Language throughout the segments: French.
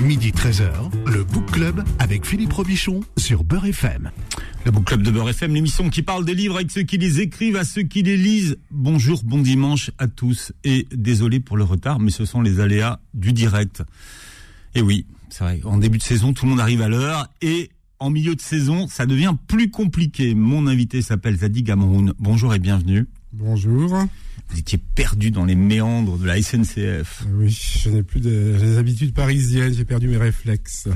Midi 13h, le Book Club avec Philippe Robichon sur Beurre FM. Le Book Club de Beurre FM, l'émission qui parle des livres avec ceux qui les écrivent, à ceux qui les lisent. Bonjour, bon dimanche à tous et désolé pour le retard, mais ce sont les aléas du direct. Et oui, c'est vrai, en début de saison, tout le monde arrive à l'heure et en milieu de saison, ça devient plus compliqué. Mon invité s'appelle Zadig Amroun. Bonjour et bienvenue. Bonjour. Vous étiez perdu dans les méandres de la SNCF. Oui, je n'ai plus de, les habitudes parisiennes, j'ai perdu mes réflexes.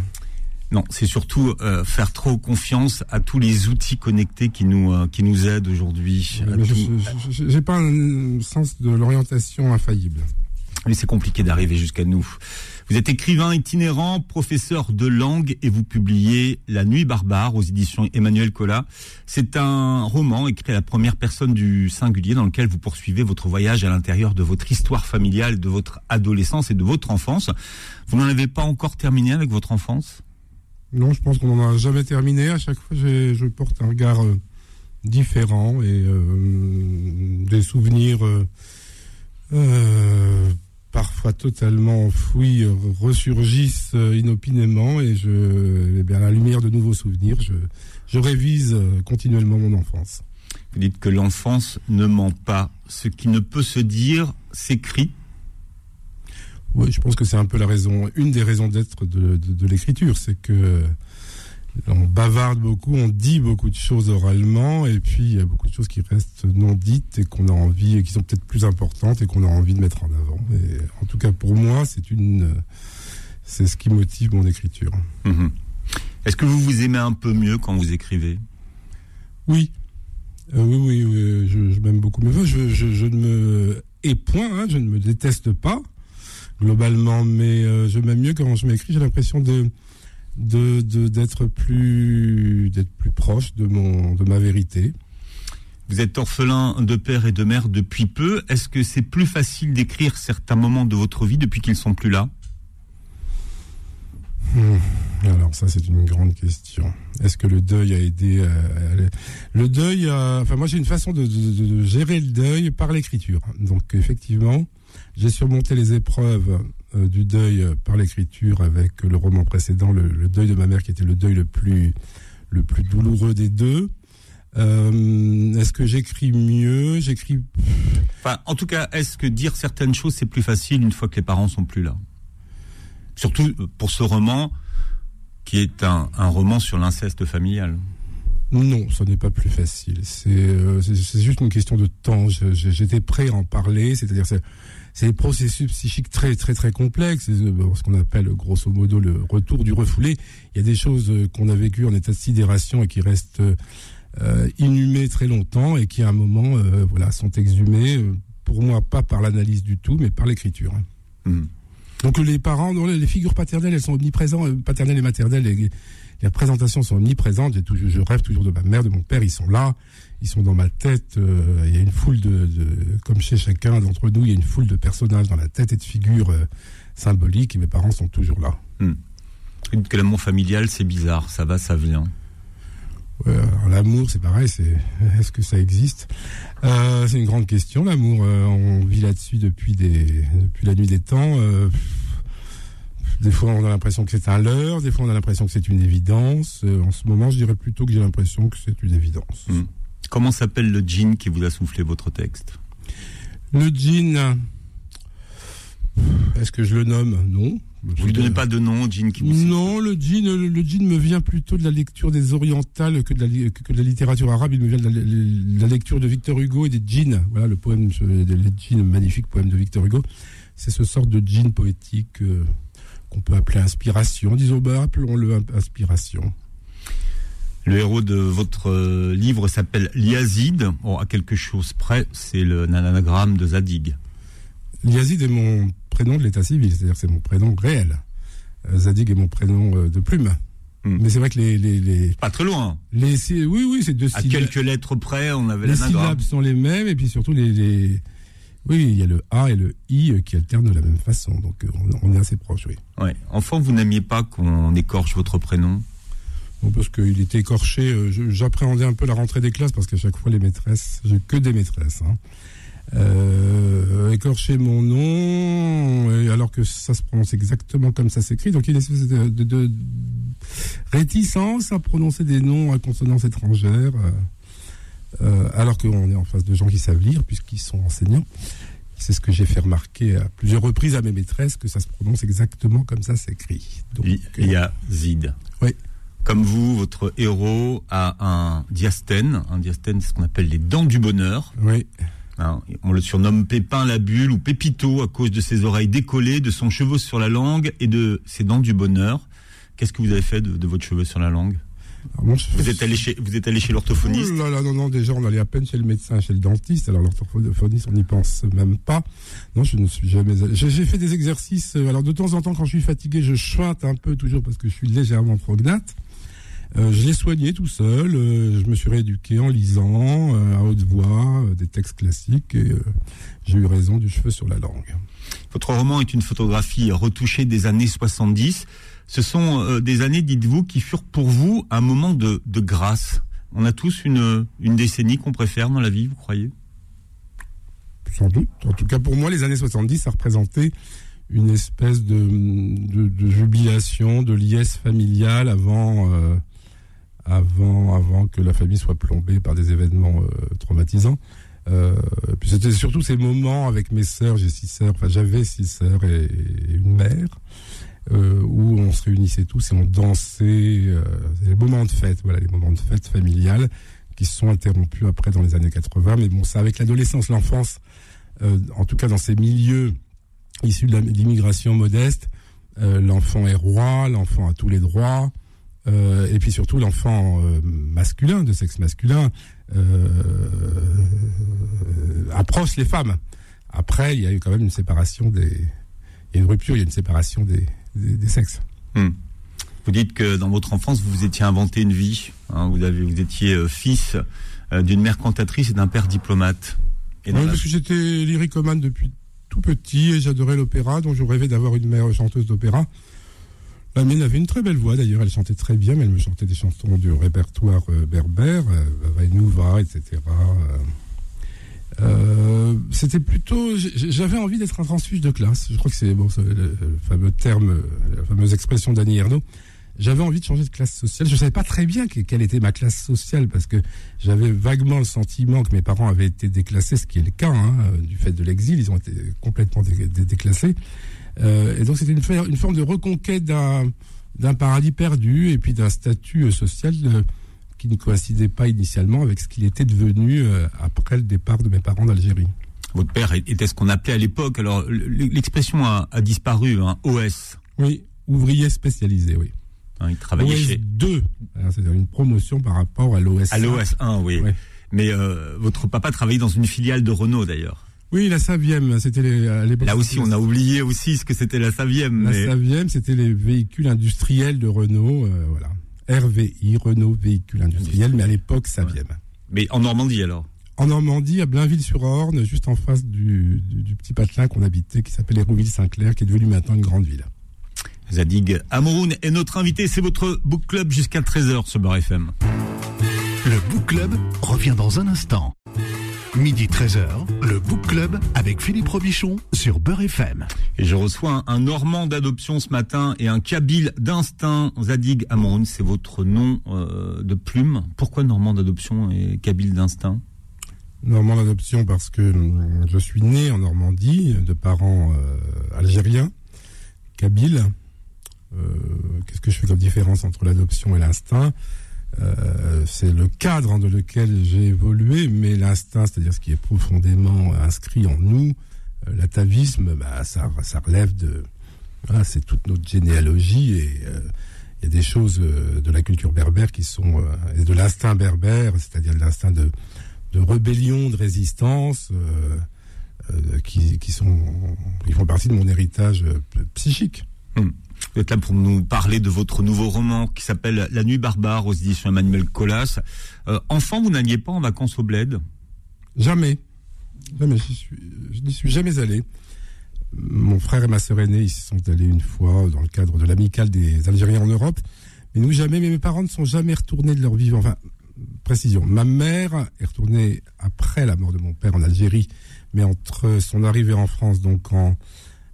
Non, c'est surtout euh, faire trop confiance à tous les outils connectés qui nous euh, qui nous aident aujourd'hui. Je n'ai pas un sens de l'orientation infaillible. Mais c'est compliqué d'arriver jusqu'à nous. Vous êtes écrivain itinérant, professeur de langue et vous publiez La Nuit barbare aux éditions Emmanuel Collat. C'est un roman écrit à la première personne du singulier dans lequel vous poursuivez votre voyage à l'intérieur de votre histoire familiale, de votre adolescence et de votre enfance. Vous n'en avez pas encore terminé avec votre enfance? Non, je pense qu'on n'en a jamais terminé. À chaque fois, je porte un regard euh, différent et euh, des souvenirs euh, parfois totalement enfouis ressurgissent euh, inopinément et je, eh bien, à la lumière de nouveaux souvenirs, je, je révise euh, continuellement mon enfance. Vous dites que l'enfance ne ment pas. Ce qui ne peut se dire s'écrit. Oui, je pense que c'est un peu la raison, une des raisons d'être de, de, de l'écriture, c'est que on bavarde beaucoup, on dit beaucoup de choses oralement, et puis il y a beaucoup de choses qui restent non dites et qu'on a envie, et qui sont peut-être plus importantes et qu'on a envie de mettre en avant. Et en tout cas, pour moi, c'est une, c'est ce qui motive mon écriture. Mhm. Est-ce que vous vous aimez un peu mieux quand vous écrivez? Oui. Euh, oui, oui, je, m'aime beaucoup. Je, je, ne me et point, hein, je ne me déteste pas globalement, mais euh, je m'aime mieux quand je m'écris. J'ai l'impression de de d'être plus d'être plus proche de mon de ma vérité. Vous êtes orphelin de père et de mère depuis peu. Est-ce que c'est plus facile d'écrire certains moments de votre vie depuis qu'ils sont plus là? Hmm. Alors ça c'est une grande question. Est-ce que le deuil a aidé Le deuil, enfin moi j'ai une façon de, de, gérer le deuil par l'écriture. Donc effectivement, j'ai surmonté les épreuves euh, du deuil par l'écriture avec le roman précédent, le, deuil de ma mère, qui était le deuil le plus, le plus douloureux des deux. Euh, est-ce que j'écris mieux? J'écris. Enfin, en tout cas, est-ce que dire certaines choses c'est plus facile une fois que les parents sont plus là? Surtout euh, pour ce roman qui est un, un roman sur l'inceste familial. Non, ce n'est pas plus facile. C'est juste une question de temps. J'étais prêt à en parler, c'est-à-dire c'est des processus psychiques très très très complexes, euh, ce qu'on appelle grosso modo le retour du refoulé. Il y a des choses euh, qu'on a vécues en état de sidération et qui restent euh, inhumées très longtemps et qui à un moment voilà sont exhumées. Pour moi, pas par l'analyse du tout, mais par l'écriture. Mmh. Donc les parents, les figures paternelles, elles sont omniprésentes, paternelles et maternelles. Et, les représentations sont omniprésentes. je rêve toujours de ma mère, de mon père. Ils sont là ils sont dans ma tête. Euh, il y a une foule de, comme chez chacun d'entre nous, il y a une foule de personnages dans la tête et de figures euh, symboliques. Et mes parents sont toujours là. Hmm. Que l'amour familial, c'est bizarre. Ça va, ça vient. L'amour, c'est pareil. C'est est-ce que ça existe? Euh, C'est une grande question. L'amour, on vit là-dessus depuis des depuis la nuit des temps. Des fois, on a l'impression que c'est un leurre. Des fois, on a l'impression que c'est une évidence. en ce moment, je dirais plutôt que j'ai l'impression que c'est une évidence. Hmm. Comment s'appelle le djinn qui vous a soufflé votre texte? Le djinn. Est-ce que je le nomme? Non. Vous ne donnez pas de nom djinn qui vous Non, le djinn, le, me vient plutôt de la lecture des orientales que de la, que de la littérature arabe. Il me vient de la, lecture de Victor Hugo et des djinns. Voilà le poème, les djinns, magnifique poème de Victor Hugo. C'est ce sort de djinn poétique euh, qu'on peut appeler inspiration. Disons, bah, appelons-le inspiration. Le héros de votre euh, livre s'appelle Liazid. à quelque chose près, c'est le nanagramme de Zadig. Liazid est mon prénom de l'état civil, c'est-à-dire c'est mon prénom réel. Euh, Zadig est mon prénom euh, de plume. Hmm. Mais c'est vrai que les, les, Pas très loin. Les, oui, oui, c'est deux À quelques lettres près, on avait. Les syllabes sont les mêmes, et puis surtout, les, Oui, il y a le A et le I qui alternent de la même façon, donc on, est assez proches, oui. Ouais. Enfant, vous n'aimiez pas qu'on écorche votre prénom? Parce qu'il était écorché. Euh, j'appréhendais un peu la rentrée des classes parce qu'à chaque fois les maîtresses, j'ai que des maîtresses. Hein. Euh, écorcher mon nom, et alors que ça se prononce exactement comme ça s'écrit. Donc il y a une espèce de, de- de réticence à prononcer des noms à consonance étrangère, euh, euh, alors qu'on est en face de gens qui savent lire, puisqu'ils sont enseignants. C'est ce que j'ai fait remarquer à plusieurs reprises à mes maîtresses, que ça se prononce exactement comme ça s'écrit. Il il y a Zid. Oui. Comme vous, votre héros a un diastène. Un diastène, c'est ce qu'on appelle les dents du bonheur. oui. Hein, on le surnomme Pépin la bulle ou Pépito à cause de ses oreilles décollées, de son cheveu sur la langue et de ses dents du bonheur. Qu'est-ce que vous avez fait de, de votre cheveu sur la langue cheveu- Vous êtes allé chez, vous êtes allé chez l'orthophoniste Oh là là, non, non, déjà, on allait à peine chez le médecin, chez le dentiste. Alors, l'orthophoniste, on n'y pense même pas. Non, je ne suis jamais allé. J'ai fait des exercices. alors, de temps en temps, quand je suis fatigué, je chante un peu, toujours parce que je suis légèrement prognate. Euh, je l'ai soigné tout seul. euh, je me suis rééduqué en lisant euh, à haute voix des textes classiques et j'ai eu raison du cheveu sur la langue. Votre roman est une photographie retouchée des années 70. Ce sont des années, dites-vous, qui furent pour vous un moment de, de grâce. On a tous une, une décennie qu'on préfère dans la vie, vous croyez? Sans doute. En tout cas, pour moi, les années 70, ça représentait une espèce de, de, de jubilation, de liesse familiale avant, avant, avant que la famille soit plombée par des événements euh, traumatisants. Euh, puis c'était surtout ces moments avec mes sœurs, j'ai six sœurs, enfin j'avais six sœurs et, une mère, euh, où on se réunissait tous et on dansait. Euh, les moments de fête, voilà, les moments de fête familiales qui sont interrompus après dans les années 80. Mais bon, ça avec l'adolescence, l'enfance, euh, en tout cas dans ces milieux issus de l'immigration modeste, euh, l'enfant est roi, l'enfant a tous les droits, euh, et puis surtout l'enfant euh, masculin, de sexe masculin, euh, approche les femmes. Après, il y a eu quand même une séparation des, il y a une rupture, il y a une séparation des, des, des sexes. Vous dites que dans votre enfance, vous vous étiez inventé une vie. hein, vous, avez, vous étiez fils d'une mère cantatrice et d'un père diplomate. Et Oui, la- parce que j'étais lyricomane depuis tout petit et j'adorais l'opéra, donc je rêvais d'avoir une mère chanteuse d'opéra. La mienne avait une très belle voix d'ailleurs, elle chantait très bien, mais elle me chantait des chansons du répertoire euh, berbère, euh, Vainouva, etc. euh. Euh, C'était plutôt, j'avais envie d'être un transfuge de classe. Je crois que c'est le, fameux terme, la fameuse expression d'Annie Ernaux. J'avais envie de changer de classe sociale. Je savais pas très bien que- quelle était ma classe sociale parce que j'avais vaguement le sentiment que mes parents avaient été déclassés, ce qui est le cas hein, du fait de l'exil. Ils ont été complètement dé- dé- déclassés. Euh, et donc c'était une, forme de reconquête d'un paradis perdu et puis d'un statut euh, social euh, qui ne coïncidait pas initialement avec ce qu'il était devenu après le départ de mes parents d'Algérie. Votre père était ce qu'on appelait à l'époque, alors l'expression a, a disparu, hein, OS. Oui, ouvrier spécialisé, oui. hein, il travaillait OS chez... 2, Alors, c'est-à-dire une promotion par rapport à l'OS. À l'OS 1, oui. Ouais. Mais euh, votre papa travaillait dans une filiale de Renault d'ailleurs. Oui, la Savième, c'était l'époque. Là aussi, on a oublié aussi ce que c'était la Savième. La mais- Savième, c'était les véhicules industriels de Renault, euh, voilà. RVI, Renault Véhicules Industriels, mais à l'époque Savième. mais en Normandie alors? En Normandie, à Blainville-sur-Orne, juste en face du, du, du petit patelin qu'on habitait, qui s'appelle Hérouville-Saint-Clair, qui est devenu maintenant une grande ville. Zadig Amouroun est notre invité, c'est votre book club jusqu'à 13h sur Beurre FM. Le Book Club revient dans un instant. Midi 13h, le Book Club avec Philippe Robichon sur Beurre FM. Et je reçois un, un Normand d'adoption ce matin et un Kabyle d'instinct. Zadig Amouroun, c'est votre nom euh, de plume. Pourquoi Normand d'adoption et Kabyle d'instinct? Normand d'adoption parce que hum, je suis né en Normandie, de parents euh, algériens, kabyles. Euh, Qu'est-ce que je fais comme différence entre l'adoption et l'instinct? Euh, C'est le cadre dans lequel j'ai évolué, mais l'instinct, c'est-à-dire ce qui est profondément inscrit en nous, euh, l'atavisme, bah, ça, relève de... C'est toute notre généalogie et euh, il y a des choses de la culture berbère qui sont... et de l'instinct berbère, c'est-à-dire de l'instinct de de rébellion, de résistance, qui, sont, qui font partie de mon héritage psychique. Vous êtes là pour nous parler de votre nouveau roman qui s'appelle La Nuit barbare aux éditions Emmanuel Colas. Euh, enfant, vous n'alliez pas en vacances au bled? Jamais, jamais, je n'y suis jamais allé. Mon frère et ma sœur aînée, ils sont allés une fois dans le cadre de l'amicale des Algériens en Europe. Mais nous, jamais, mais mes parents ne sont jamais retournés de leur vivant. Enfin, précision. Ma mère est retournée après la mort de mon père en Algérie, mais entre son arrivée en France, donc en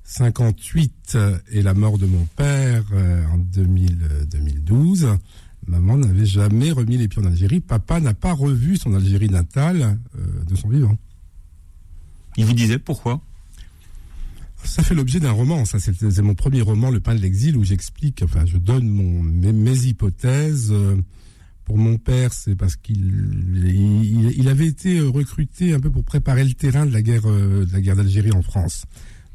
58 et la mort de mon père euh, en 2000, 2012, maman n'avait jamais remis les pieds en Algérie. Papa n'a pas revu son Algérie natale euh, de son vivant. Il vous disait pourquoi? Ça fait l'objet d'un roman. Ça, c'est mon premier roman, Le pain de l'exil, où j'explique, enfin, je donne mon, mes, hypothèses. Euh, pour mon père, c'est parce qu'il il, avait été recruté un peu pour préparer le terrain de la guerre euh, de la guerre d'Algérie en France.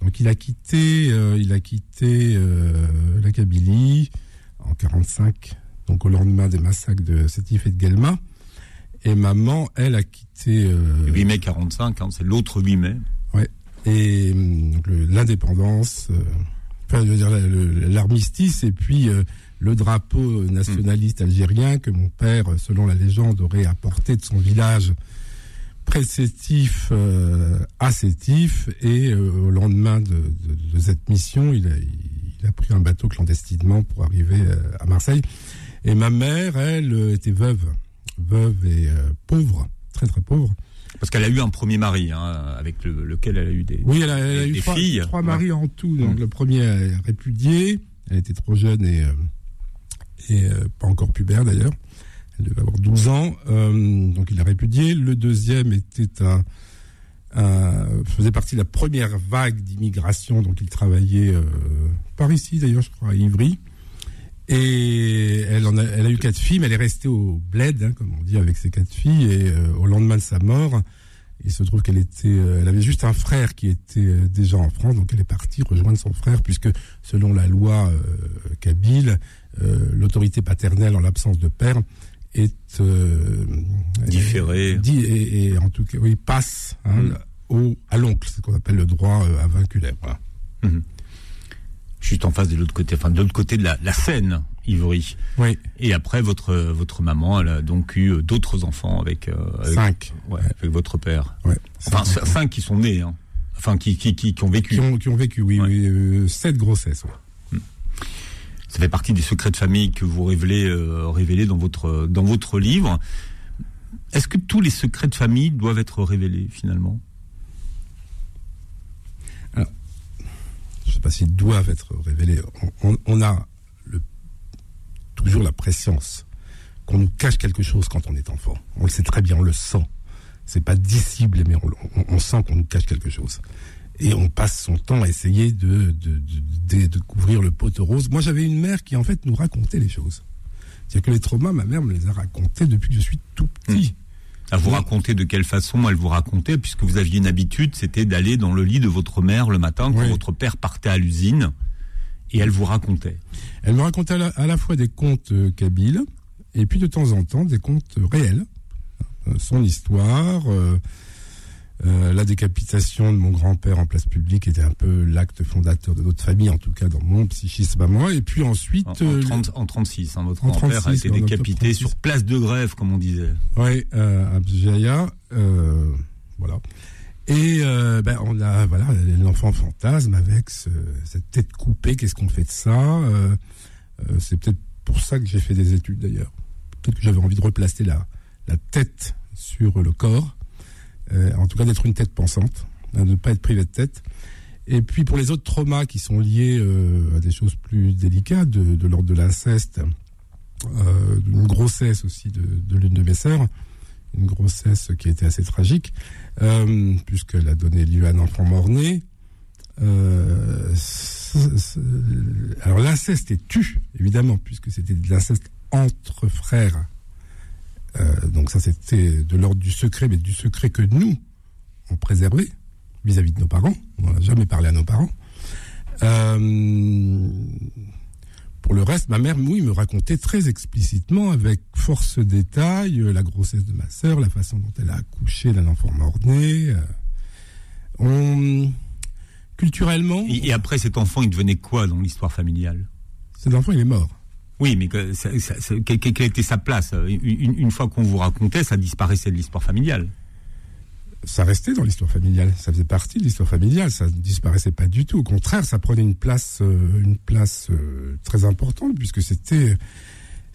Donc il a quitté euh, il a quitté la Kabylie en 45, donc au lendemain des massacres de Sétif et de Guelma. Et maman, elle a quitté. le 8 mai 45, hein, c'est l'autre 8 mai. Ouais et l'indépendance, euh, enfin, je veux dire l'armistice et puis euh, le drapeau nationaliste algérien que mon père, selon la légende, aurait apporté de son village préceptif euh, à Sétif et au lendemain de, de, de, cette mission, il a, il a pris un bateau clandestinement pour arriver à Marseille. Et ma mère, elle, était veuve, veuve et pauvre, très très pauvre. Parce qu'elle a eu un premier mari, hein, avec lequel elle a eu des, oui, elle a, eu trois, filles. Trois maris en tout. Donc mm. le premier est répudié. Elle était trop jeune et, euh, et euh, pas encore pubère d'ailleurs. Elle devait avoir 12 ans. Euh, donc il a répudié. Le deuxième était un, faisait partie de la première vague d'immigration. Donc il travaillait par ici d'ailleurs, je crois, à Ivry. Et elle, a, eu quatre filles, mais elle est restée au bled, hein, comme on dit, avec ses quatre filles. Et euh, au lendemain de sa mort, il se trouve qu'elle était, euh, avait juste un frère qui était euh, déjà en France, donc elle est partie rejoindre son frère, puisque selon la loi kabyle, l'autorité paternelle en l'absence de père est différée. Et, en tout cas, oui, passe hein, mm. au, à l'oncle, ce qu'on appelle le droit avinculaire. Voilà. Mm-hmm juste en face de l'autre côté, enfin de l'autre côté de la, la Seine, Ivry. Oui. Et après, votre votre maman, elle a donc eu euh, d'autres enfants avec, euh, cinq. Ouais, avec votre père. Ouais. Enfin, cinq, qui sont nés, hein. Enfin, qui, qui, qui, qui, ont vécu. Qui ont, qui ont vécu, oui, oui euh, sept grossesses. Hmm. Ça fait partie des secrets de famille que vous révélez, euh, dans votre dans votre livre. Est-ce que tous les secrets de famille doivent être révélés finalement? Je ne sais pas s'ils doivent être révélés. On, a toujours la préscience qu'on nous cache quelque chose quand on est enfant. On le sait très bien, on le sent. C'est pas dissible, mais on, sent qu'on nous cache quelque chose. Et on passe son temps à essayer de, de, couvrir le poteau rose. Moi, j'avais une mère qui, en fait, nous racontait les choses. C'est-à-dire que les traumas, ma mère me les a racontés depuis que je suis tout petit. Mmh. À vous raconter de quelle façon elle vous racontait, puisque vous aviez une habitude, c'était d'aller dans le lit de votre mère le matin quand votre père partait à l'usine, et elle vous racontait. Elle me racontait à la, fois des contes euh, kabyles, et puis de temps en temps des contes réels. Euh, son histoire, euh, euh, la décapitation de mon grand-père en place publique était un peu l'acte fondateur de notre famille, en tout cas dans mon psychisme à moi. Et puis ensuite... En, en, 30, en 36, hein, votre grand-père a été décapité sur place de grève, comme on disait. Oui, euh, à Bjaya, euh, voilà. Et euh, ben, on a voilà l'enfant fantasme avec ce, cette tête coupée. Qu'est-ce qu'on fait de ça euh, euh, C'est peut-être pour ça que j'ai fait des études d'ailleurs. Peut-être que j'avais envie de replacer la, la tête sur le corps euh, en tout cas d'être une tête pensante, de ne pas être privé de tête. Et puis pour les autres traumas qui sont liés euh, à des choses plus délicates, de, l'ordre de l'inceste, euh, d'une grossesse aussi de, l'une de mes sœurs, une grossesse qui a été assez tragique, euh, puisqu'elle a donné lieu à un enfant mort-né. alors l'inceste est tu, évidemment, puisque c'était de l'inceste entre frères euh, donc ça, c'était de l'ordre du secret, mais du secret que nous, on préservait vis-à-vis de nos parents. On n'a jamais parlé à nos parents. Euh, pour le reste, ma mère, oui, me racontait très explicitement, avec force détail, euh, la grossesse de ma sœur, la façon dont elle a accouché d'un enfant mort-né. on... Culturellement... Et, après, cet enfant, il devenait quoi dans l'histoire familiale? Cet enfant, il est mort. Oui, mais quelle était sa place? Une, fois qu'on vous racontait, ça disparaissait de l'histoire familiale. Ça restait dans l'histoire familiale. Ça faisait partie de l'histoire familiale. Ça ne disparaissait pas du tout. Au contraire, ça prenait une place, euh, euh, très importante puisque c'était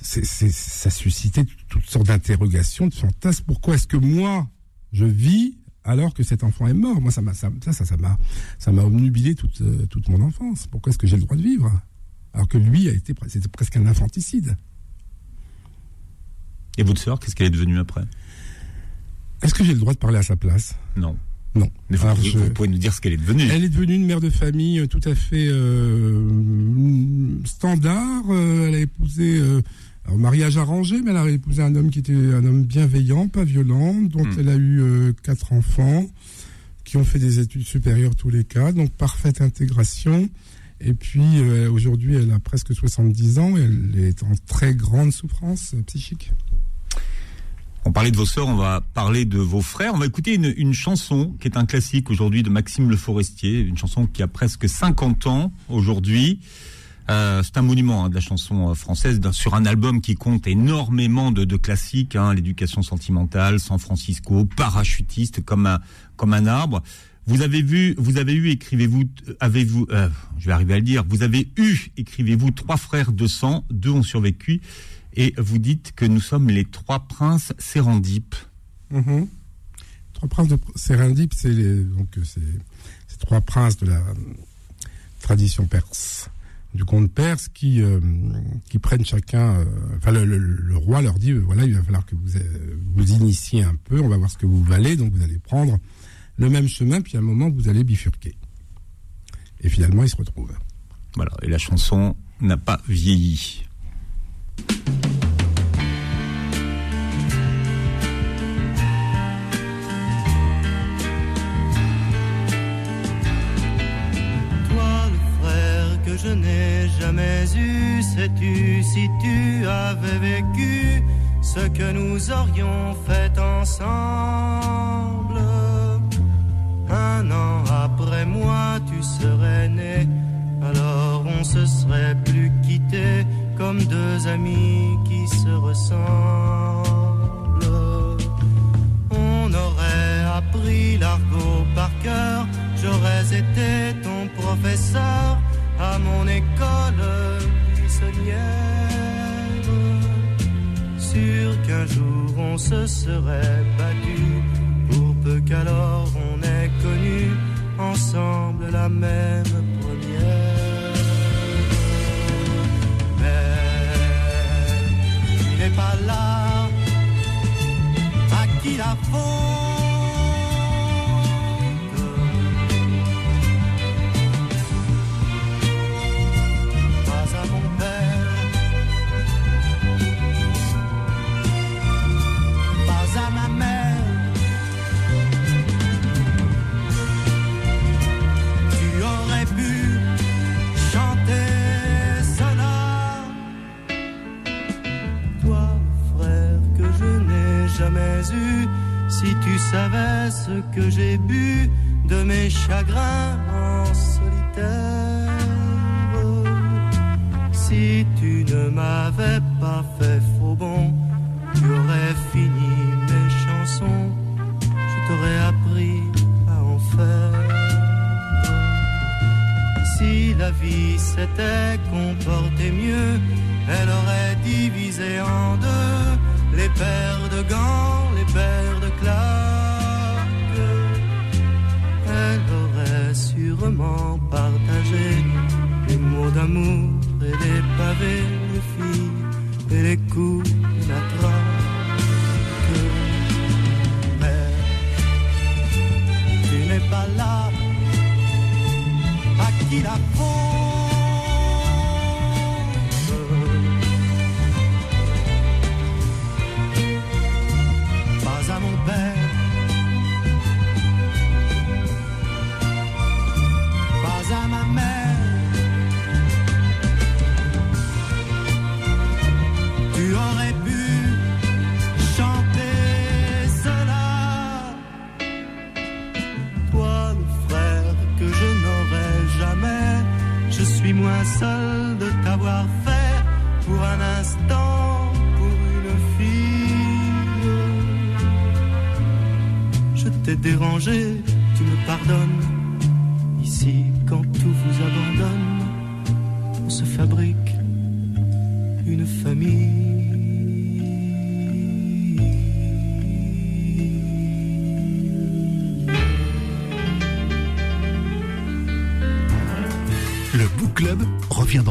ça suscitait toutes sortes d'interrogations, de fantasmes. Pourquoi est-ce que moi, je vis alors que cet enfant est mort? Moi, ça m'a, ça, euh, toute mon enfance. Pourquoi est-ce que j'ai le droit de vivre? Alors que lui a été, c'était presque un infanticide. Et votre sœur, qu'est-ce qu'elle est devenue après? Est-ce que j'ai le droit de parler à sa place? Non. Non. Mais vous, pouvez nous dire ce qu'elle est devenue. Elle est devenue une mère de famille euh, tout à fait euh, standard. Euh, elle a épousé un mariage arrangé, mais elle a épousé un homme qui était un homme bienveillant, pas violent, dont hmm. elle a eu quatre enfants qui ont fait des études supérieures tous les cas, donc parfaite intégration. Et puis aujourd'hui, elle a presque 70 ans, elle est en très grande souffrance psychique. On parlait de vos sœurs, on va parler de vos frères. On va écouter une, chanson qui est un classique aujourd'hui de Maxime Le Forestier, une chanson qui a presque 50 ans aujourd'hui. Euh, c'est un monument hein, de la chanson euh, française sur un album qui compte énormément de, classiques, hein, l'éducation sentimentale, San Francisco, parachutiste comme un comme un arbre. Vous avez vu, vous avez eu, écrivez-vous, avez-vous, euh, je vais arriver à le dire, vous avez eu, écrivez-vous, trois frères de sang, deux ont survécu et vous dites que nous sommes les trois princes sérendipes. Mhm. Trois princes de sérendipes, c'est donc c'est trois princes de la tradition perse, du conte perse qui euh, qui prennent chacun. Euh, enfin, le, roi leur dit voilà, il va falloir que vous vous initiez un peu. On va voir ce que vous valez. Donc vous allez prendre le même chemin, puis à un moment vous allez bifurquer. Et finalement, ils se retrouvent. Voilà. Et la chanson n'a pas vieilli. je n'ai jamais eu, sais-tu si tu avais vécu ce que nous aurions fait ensemble? Un an après moi, tu serais né, alors on se serait plus quitté comme deux amis qui se ressemblent. On aurait appris l'argot par cœur, j'aurais été ton professeur à mon école buissonnière. Sûr qu'un jour on se serait battu, pour peu qu'alors ensemble la même première. Mais tu n'es pas là, à qui la faute si tu savais ce que j'ai bu de mes chagrins en solitaire. Si tu ne m'avais pas fait faux bon, tu aurais fini mes chansons, je t'aurais appris à en faire. Si la vie s'était comportée mieux, elle aurait divisé en deux les paires de gants, les paires de claques. Elle aurait sûrement partagé les mots d'amour et les pavés, les filles et les coups de la. Mais tu n'es pas là, à qui la faute?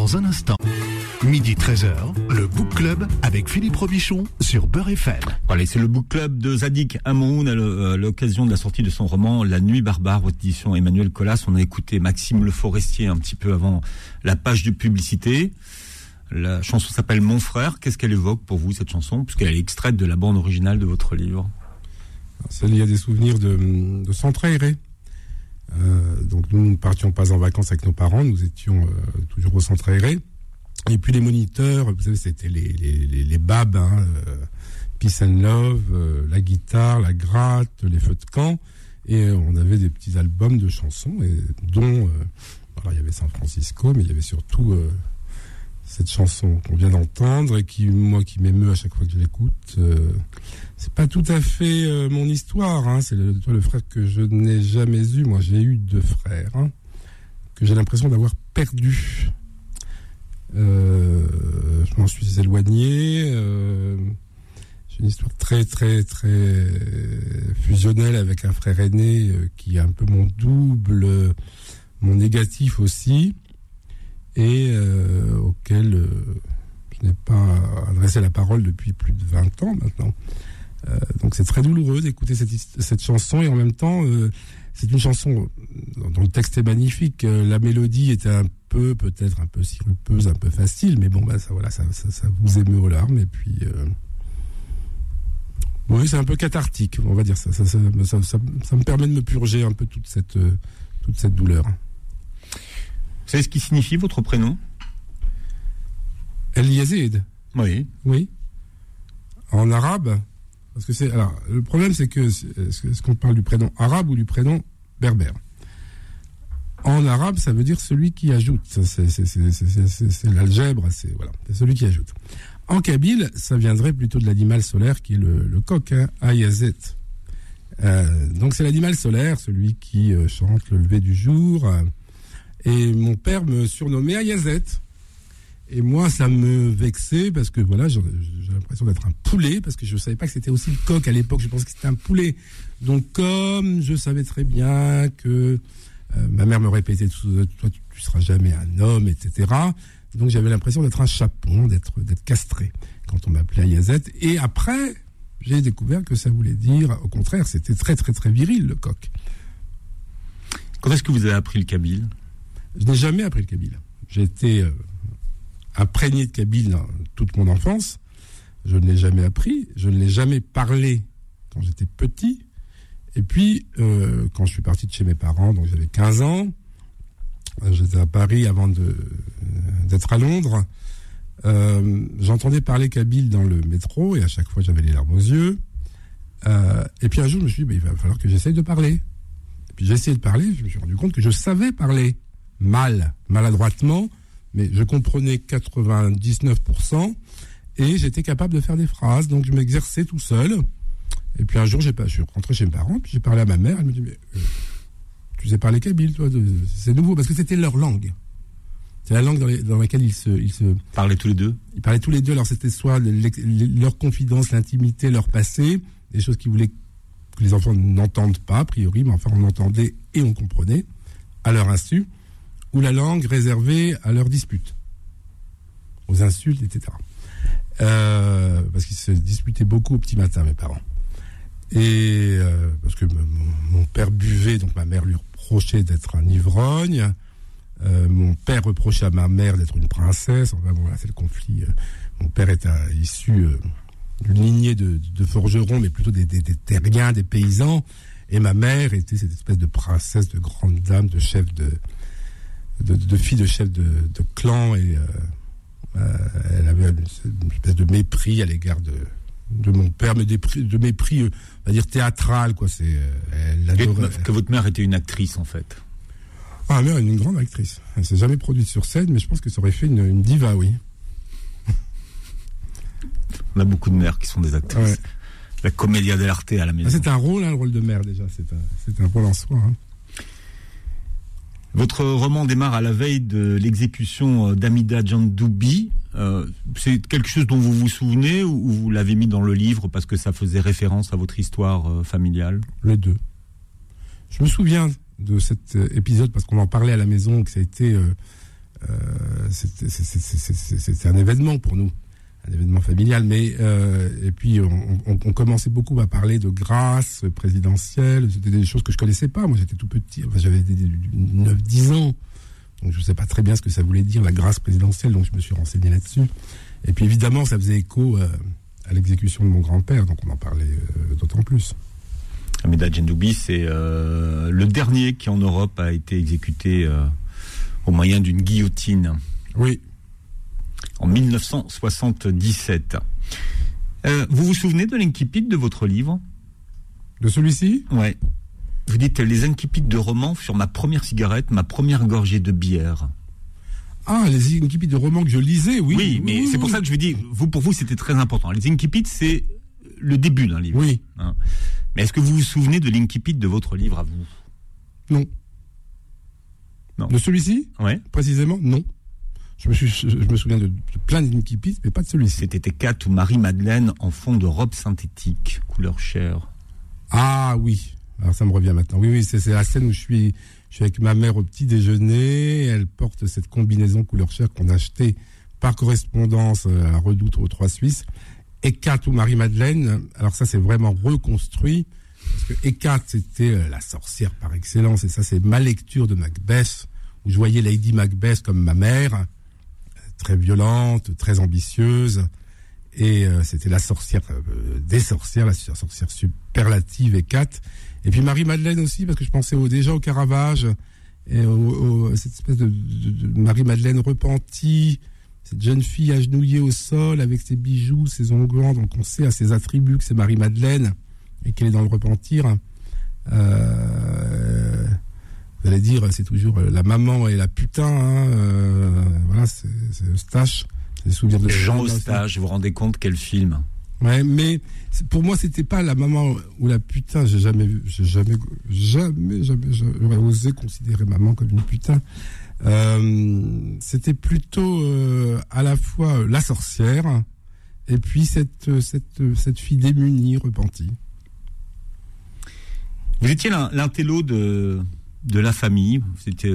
Dans un instant. Midi 13h, le Book Club avec Philippe Robichon sur Beurre FM. Voilà, c'est le book club de Zadik Amoun à euh, l'occasion de la sortie de son roman La Nuit barbare, votre édition Emmanuel Collas. On a écouté Maxime Le Forestier un petit peu avant la page de publicité. La chanson s'appelle Mon frère. Qu'est-ce qu'elle évoque pour vous, cette chanson? Puisqu'elle est extraite de la bande originale de votre livre. C'est lié à des souvenirs de, de centre aéré. Euh, donc nous ne partions pas en vacances avec nos parents, nous étions euh, toujours au centre aéré. Et puis les moniteurs, vous savez, c'était les, les, les, les babs, hein, euh, Peace and Love, la guitare, la gratte, les feux de camp. Et on avait des petits albums de chansons, dont, alors il y avait San Francisco, mais il y avait surtout cette chanson qu'on vient d'entendre et qui, moi, qui m'émeut à chaque fois que je l'écoute. c'est pas tout à fait mon histoire, hein, c'est le, frère que je n'ai jamais eu. Moi, j'ai eu deux frères, hein, que j'ai l'impression d'avoir perdu. Euh, je m'en suis éloigné. Euh, j'ai une histoire très très très fusionnelle avec un frère aîné euh, qui est un peu mon double, mon négatif aussi, et euh, auquel euh, je n'ai pas adressé la parole depuis plus de 20 ans maintenant. Euh, donc c'est très douloureux d'écouter cette, chanson et en même temps c'est une chanson dont le texte est magnifique. La mélodie est un peu, peut-être un peu sirupeuse, un peu facile, mais bon, bah, ça, voilà, ça, vous émeut aux larmes. Et puis, oui, c'est un peu cathartique, on va dire ça. Me permet de me purger un peu toute cette douleur. Vous savez ce qui signifie votre prénom? El Yazid. Oui. Oui. En arabe, parce que c'est alors le problème c'est que est-ce qu'on parle du prénom arabe ou du prénom berbère? En arabe, ça veut dire celui qui ajoute. C'est l'algèbre, c'est voilà, c'est celui qui ajoute. En kabyle, ça viendrait plutôt de l'animal solaire qui est le, le coq, hein, Ayazet. Euh, donc c'est l'animal solaire, celui qui euh, chante le lever du jour. Euh, et mon père me surnommait Ayazet. Et moi, ça me vexait parce que voilà, j'ai l'impression d'être un poulet parce que je savais pas que c'était aussi le coq à l'époque. Je pensais que c'était un poulet. Donc, comme je savais très bien que euh, ma mère me répétait toi, tu, tu seras jamais un homme, etc. Donc, j'avais l'impression d'être un chapon, d'être castré quand on m'appelait Ayazet. Et après, j'ai découvert que ça voulait dire, au contraire, c'était très très très viril le coq. Quand est-ce que vous avez appris le kabyle? Je n'ai jamais appris le kabyle. J'ai été euh, imprégné de kabyle dans toute mon enfance. Je ne l'ai jamais appris, je ne l'ai jamais parlé quand j'étais petit. Et puis, euh, quand je suis parti de chez mes parents, donc j'avais 15 ans, j'étais à Paris avant d'être à Londres, euh, j'entendais parler kabyle dans le métro et à chaque fois j'avais les larmes aux yeux. Euh, et puis un jour, je me suis dit, bah, il va falloir que j'essaye de parler. Et puis j'ai essayé de parler, je me suis rendu compte que je savais parler mal, maladroitement, mais je comprenais 99% et j'étais capable de faire des phrases. Donc je m'exerçais tout seul. Et puis un jour, j'ai pas, je suis rentré chez mes parents, puis j'ai parlé à ma mère. Elle me dit mais euh, tu sais parler kabyle, toi C'est nouveau parce que c'était leur langue. C'est la langue dans, les, dans, laquelle ils se, ils se parlaient tous les deux? Ils parlaient tous les deux. Alors c'était soit leur confidence, l'intimité, leur passé, des choses qu'ils voulaient que les enfants n'entendent pas a priori, mais enfin on entendait et on comprenait à leur insu ou la langue réservée à leurs disputes, aux insultes, etc. Euh, parce qu'ils se disputaient beaucoup au petit matin, mes parents. Et euh, parce que mon, père buvait, donc ma mère lui reprochait d'être un ivrogne. Euh, mon père reprochait à ma mère d'être une princesse. Enfin c'est le conflit. Mon père est issu d'une lignée de, forgerons, mais plutôt des, terriens, des paysans. Et ma mère était cette espèce de princesse, de grande dame, de chef de, de, de, fille de chef de, de clan et euh, euh, elle avait une, espèce de mépris à l'égard de, de mon père, mais des, de mépris, euh, on va dire théâtral, quoi. C'est, adorait, que, que votre mère était une actrice, en fait. Ah, ma mère est une grande actrice. Elle s'est jamais produite sur scène, mais je pense que ça aurait fait une, une diva, oui. On a beaucoup de mères qui sont des actrices. Ouais. La comédia dell'arte à la maison. Ah, c'est un rôle, hein, le rôle de mère déjà. C'est un, un rôle en soi. Hein. Votre roman démarre à la veille de l'exécution d'Amida Djandoubi. Euh, c'est quelque chose dont vous vous souvenez ou vous l'avez mis dans le livre parce que ça faisait référence à votre histoire euh, familiale? Les deux. Je me souviens de cet euh, épisode parce qu'on en parlait à la maison, que ça a été, euh, euh, c'était un événement pour nous, un événement familial. Mais euh, et puis on, on- on commençait beaucoup à parler de grâce présidentielle. C'était des choses que je connaissais pas. Moi, j'étais tout petit. Enfin, j'avais 9-10 ans. Donc je ne sais pas très bien ce que ça voulait dire la grâce présidentielle. Donc je me suis renseigné là-dessus. Et puis évidemment, ça faisait écho euh, à l'exécution de mon grand-père. Donc on en parlait euh, d'autant plus. Hamida Djendoubi, c'est le dernier qui en Europe a été exécuté au moyen d'une guillotine Oui. En 1977. Euh, vous vous souvenez de l'incipit de votre livre? De celui-ci? Ouais. Vous dites les incipits de romans sur ma première cigarette, ma première gorgée de bière. Ah, les incipits de romans que je lisais, oui. Oui, mais c'est pour ça que je vous dis, vous pour vous c'était très important. Les incipits c'est le début d'un livre. Oui, hein. Mais est-ce que vous vous souvenez de l'incipit de votre livre à vous? Non. Non. De celui-ci, Ouais. précisément, non. Je me, suis, je me souviens de, de plein d'incipits, mais pas de celui-ci. C'était Cat ou Marie-Madeleine en fond de robe synthétique, couleur chair. Ah oui, alors ça me revient maintenant. Oui, oui, c'est la scène où je suis, je suis avec ma mère au petit déjeuner. Elle porte cette combinaison couleur chair qu'on a achetée par correspondance euh, à la Redoute aux Trois Suisses. Ekat ou Marie-Madeleine, alors ça c'est vraiment reconstruit. Parce que Ekat, c'était euh, la sorcière par excellence. Et ça, c'est ma lecture de Macbeth, où je voyais Lady Macbeth comme ma mère, très violente, très ambitieuse. Et euh, c'était la sorcière euh, des sorcières, la sorcière superlative Ekat. Et puis Marie-Madeleine aussi, parce que je pensais déjà au Caravage, et au, cette espèce de Marie-Madeleine repentie, cette jeune fille agenouillée au sol avec ses bijoux, ses onglants. Donc on sait à ses attributs que c'est Marie-Madeleine et qu'elle est dans le repentir. Euh, vous allez dire, c'est toujours la maman et la putain. hein, euh, voilà, c'est Eustache. Des souvenirs de Jean. Eustache, vous vous rendez compte quel film Ouais, mais pour moi, c'était pas la maman ou la putain. J'ai jamais j'ai jamais, jamais, jamais, j'aurais osé considérer maman comme une putain. Euh, c'était plutôt euh, à la fois euh, la sorcière et puis cette cette cette fille démunie, repentie. Vous étiez l'in- l'intello de, de la famille.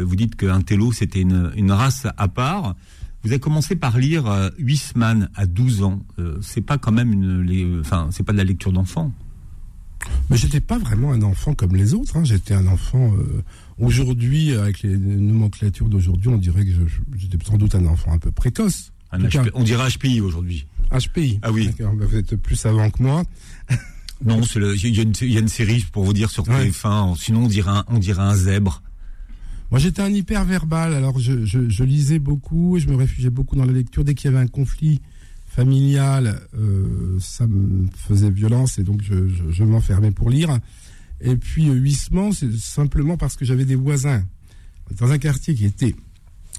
Vous, dites qu'un télo, c'était une, une race à part. Vous avez commencé par lire euh, Huysman à 12 ans. Euh, c'est pas quand même une, les- enfin, c'est pas de la lecture d'enfant. Mais j'étais pas vraiment un enfant comme les autres. Hein. J'étais un enfant. euh, aujourd'hui, avec les nomenclatures d'aujourd'hui, on dirait que j'étais sans doute un enfant un peu précoce. Un HP on dirait HPI aujourd'hui. HPI. Ah oui. Bah, vous êtes plus savant que moi. Non, il y, a une- il y a une série pour vous dire sur Ouais. TF1. Sinon, on dirait un, on dirait un zèbre. Moi, j'étais un hyper verbal. Alors, je, je, je lisais beaucoup et je me réfugiais beaucoup dans la lecture. Dès qu'il y avait un conflit familial, euh, ça me faisait violence et donc je, m'enfermais pour lire. Et puis, euh, Huissement, c'est simplement parce que j'avais des voisins dans un quartier qui était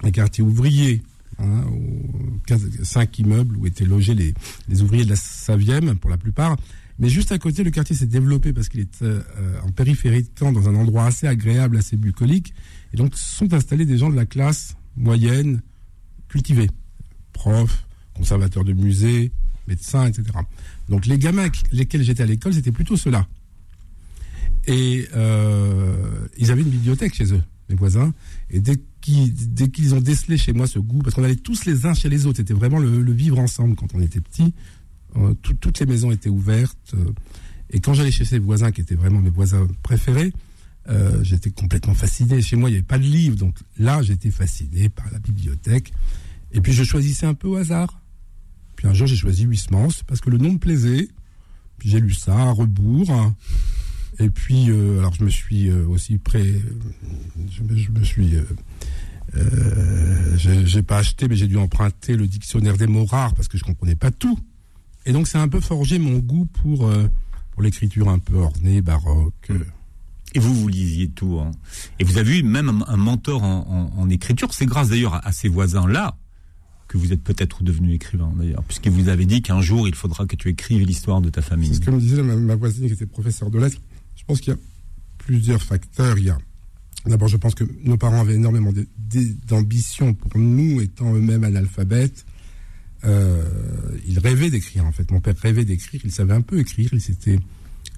un quartier ouvrier, hein, aux immeubles où étaient logés les, les ouvriers de la Savième pour la plupart. Mais juste à côté, le quartier s'est développé parce qu'il est euh, en périphérie de Caen, dans un endroit assez agréable, assez bucolique. Et donc sont installés des gens de la classe moyenne, cultivés, profs, conservateurs de musées, médecins, etc. Donc les gamins avec lesquels j'étais à l'école, c'était plutôt ceux-là. Et euh, ils avaient une bibliothèque chez eux, mes voisins. Et dès qu'ils ont décelé chez moi ce goût, parce qu'on allait tous les uns chez les autres, c'était vraiment le, le vivre ensemble quand on était petit. Euh, tout- toutes les maisons étaient ouvertes. euh, et quand j'allais chez ces voisins qui étaient vraiment mes voisins préférés, euh, j'étais complètement fasciné. Chez moi, il n'y avait pas de livre, donc là, j'étais fasciné par la bibliothèque. Et puis, je choisissais un peu au hasard. Puis un jour, j'ai choisi Huysmans parce que le nom me plaisait. Puis j'ai lu ça à rebours. Et puis, alors, je me suis aussi prêt. Je, me- je me suis. j'ai pas acheté, mais j'ai dû emprunter le dictionnaire des mots rares parce que je comprenais pas tout. Et donc, ça a un peu forgé mon goût pour, euh, pour l'écriture un peu ornée, baroque. euh. Et vous, vous lisiez tout. hein. Et vous avez eu même un, mentor en, en- en écriture. C'est grâce d'ailleurs à, à ces voisins-là que vous êtes peut-être devenu écrivain, d'ailleurs, puisqu'il vous avait dit qu'un jour, il faudra que tu écrives l'histoire de ta C'est famille. ce que me disait ma, ma voisine qui était professeure de lettres. Je pense qu'il y a plusieurs facteurs. Il y a d'abord, je pense que nos parents avaient énormément d'ambition pour nous, étant eux-mêmes analphabètes. Euh, il rêvait d'écrire en fait. Mon père rêvait d'écrire. Il savait un peu écrire. Il s'était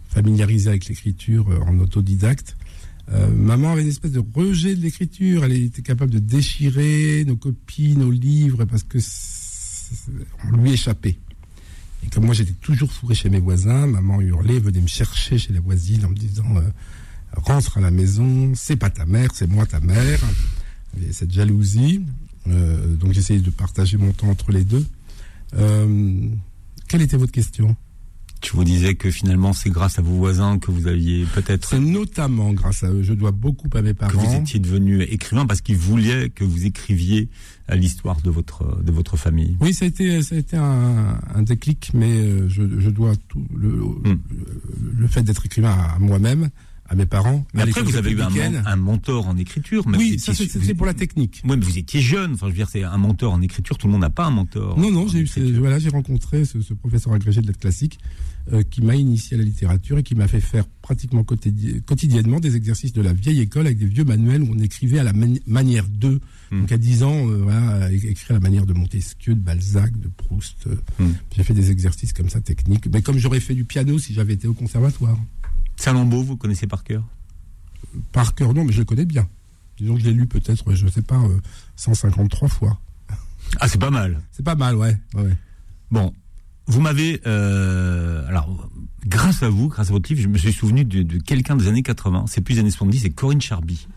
familiarisé avec l'écriture euh, en autodidacte. Euh, maman avait une espèce de rejet de l'écriture. Elle était capable de déchirer nos copies, nos livres, parce que on lui échappait. Et comme moi j'étais toujours fourré chez mes voisins, maman hurlait, venait me chercher chez les voisines en me disant rentre à la maison, c'est pas ta mère, c'est moi ta mère. Il cette jalousie. Euh, donc j'essayais de partager mon temps entre les deux. Euh, quelle était votre question? Tu vous disais que finalement c'est grâce à vos voisins que vous aviez peut-être. C'est notamment grâce à eux. Je dois beaucoup à mes parents. Que vous étiez devenu écrivain parce qu'ils voulaient que vous écriviez l'histoire de votre de votre famille. Oui, ça a été ça a été un, un déclic, mais euh, je, je dois tout le hmm. le fait d'être écrivain à moi-même à mes parents. Mais après, vous avez eu un, mentor en écriture. Mais oui, ça c'est pour la technique. Oui, mais vous étiez jeune. Enfin, je veux dire, c'est un mentor en écriture. Tout le monde n'a pas un mentor. Non, non, j'ai eu, voilà, j'ai rencontré ce, ce, professeur agrégé de lettres classiques euh, qui m'a initié à la littérature et qui m'a fait faire pratiquement quotidiennement des exercices de la vieille école avec des vieux manuels où on écrivait à la manière d'eux. Hmm. Donc à 10 ans, euh, voilà, écrire à la manière de Montesquieu, de Balzac, de Proust. Hmm. J'ai fait des exercices comme ça techniques. Mais comme j'aurais fait du piano si j'avais été au conservatoire. Salammbô, vous connaissez par cœur? Par cœur, non, mais je le connais bien. Disons que je l'ai lu peut-être, je ne sais pas, 153 euh, fois. Ah, c'est pas mal. C'est pas mal, ouais. Bon, vous m'avez, euh, alors, grâce à vous, grâce à votre livre, je me suis souvenu de, quelqu'un des années 80. C'est plus des années 70, c'est Corinne Charby.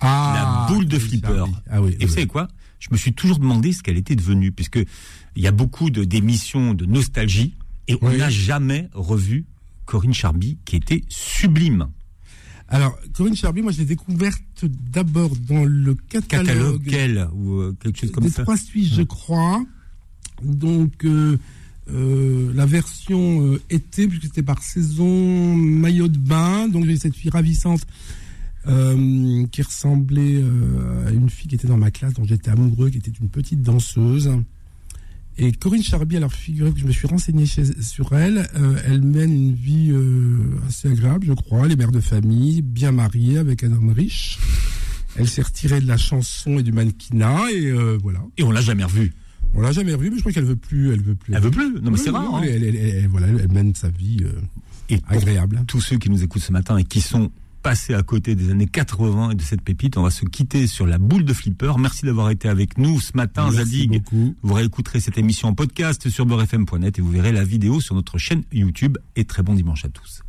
Ah, la boule de flipper. Ah oui. Et vous savez quoi? Je me suis toujours demandé ce qu'elle était devenue, puisque il y a beaucoup de d'émissions de nostalgie et on n'a jamais revu Corinne Charby, qui était sublime. Alors, Corinne Charby, moi, je l'ai découverte d'abord dans le catalogue. Catalogue ou euh, quelque chose comme des ça. Trois Suisses, je crois. Donc, euh, euh, la version été, puisque c'était par saison maillot de bain. Donc, j'ai cette fille ravissante qui ressemblait à une fille qui était dans ma classe, dont j'étais amoureux, qui était une petite danseuse. Et Corinne Charby, alors figurez que je me suis renseigné sur elle, euh, elle mène une vie euh, assez agréable, je crois. Elle est mère de famille, bien mariée avec un homme riche. Elle s'est retirée de la chanson et du mannequinat et euh, voilà. Et on l'a jamais revue. On l'a jamais revue, mais je crois qu'elle veut plus. Elle veut plus. Elle veut plus. Non, mais c'est rare. Hein. Elle, elle, voilà, elle mène sa vie et agréable. Tous ceux qui nous écoutent ce matin et qui sont passer à côté des années 80 et de cette pépite. On va se quitter sur la boule de flipper. Merci d'avoir été avec nous ce matin, Zadig. Vous réécouterez cette émission en podcast sur beurrefm.net et vous verrez la vidéo sur notre chaîne YouTube. Et très bon dimanche à tous.